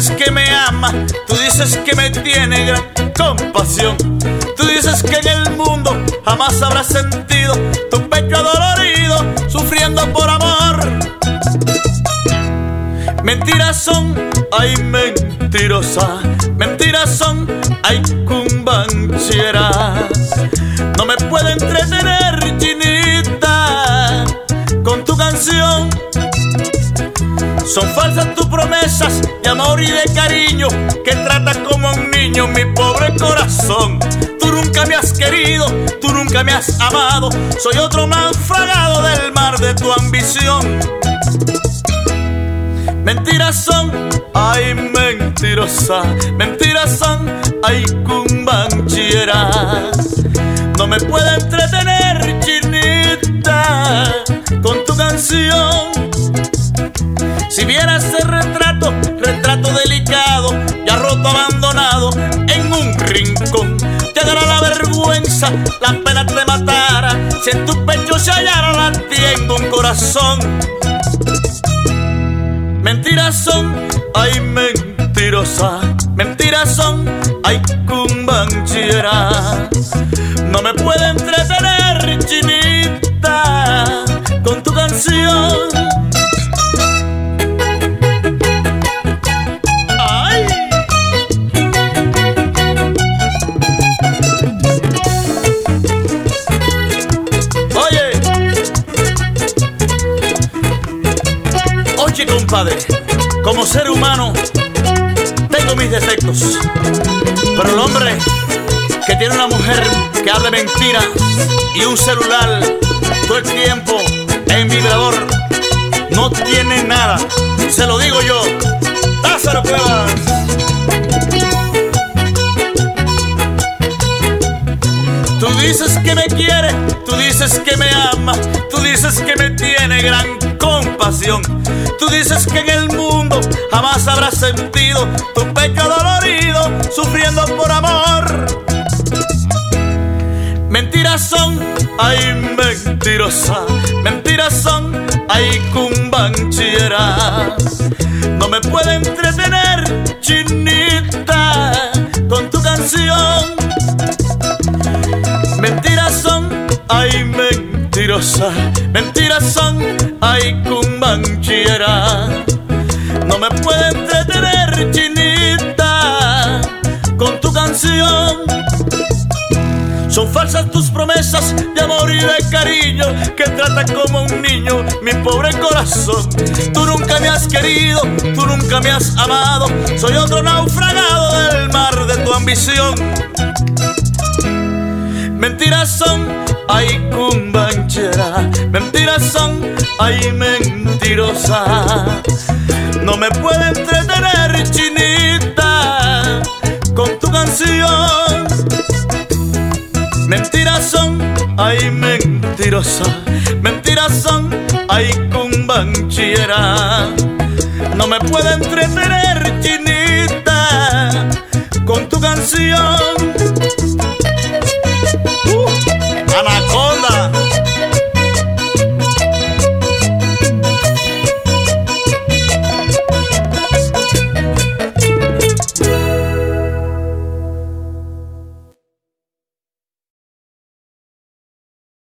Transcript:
dices que me tiene gran compasión. Tú dices que en el mundo jamás habrás sentido tu pecho adolorido, sufriendo por amor. Mentiras son, ay mentirosa, mentiras son, ay cumbancheras. No me puedo entretener, Son falsas tus promesas de amor y de cariño que tratas como un niño mi pobre corazón. Tú nunca me has querido, tú nunca me has amado. Soy otro naufragado del mar de tu ambición. Mentiras son, ay mentirosa, mentiras son, ay cumbancheras. No me puedo entretener, chinita, con tu canción. Si vieras ese retrato, retrato delicado, ya roto, abandonado, en un rincón, te dará la vergüenza, la pena te matara, si en tu pecho se hallara latiendo un corazón. Mentiras son, ay mentirosa, mentiras son, ay cumbanchera. No me puedo compadre, como ser humano tengo mis defectos, pero el hombre que tiene una mujer que habla mentira y un celular todo el tiempo en vibrador no tiene nada, se lo digo yo, Lázaro Cuevas. Tú dices que me quiere, tú dices que me ama, tú dices que me gran compasión. Tú dices que en el mundo jamás habrás sentido tu pecho dolorido, sufriendo por amor. Mentiras son, ay mentirosa, mentiras son, ay cumbancheras. No me puedo entretener, chinita, con tu canción. Mentiras son, ay mentirosa, mentiras son, ay cumbanchera. No me puedo entretener, chinita, con tu canción. Son falsas tus promesas de amor y de cariño que tratan como un niño mi pobre corazón. Tú nunca me has querido, tú nunca me has amado. Soy otro naufragado del mar de tu ambición. Mentiras son, ay mentiras son, ay mentirosa. No me puedo entretener, chinita, con tu canción. Mentiras son, ay mentirosa, mentiras son, ay cumbanchera. No me puedo entretener, chinita, con tu canción.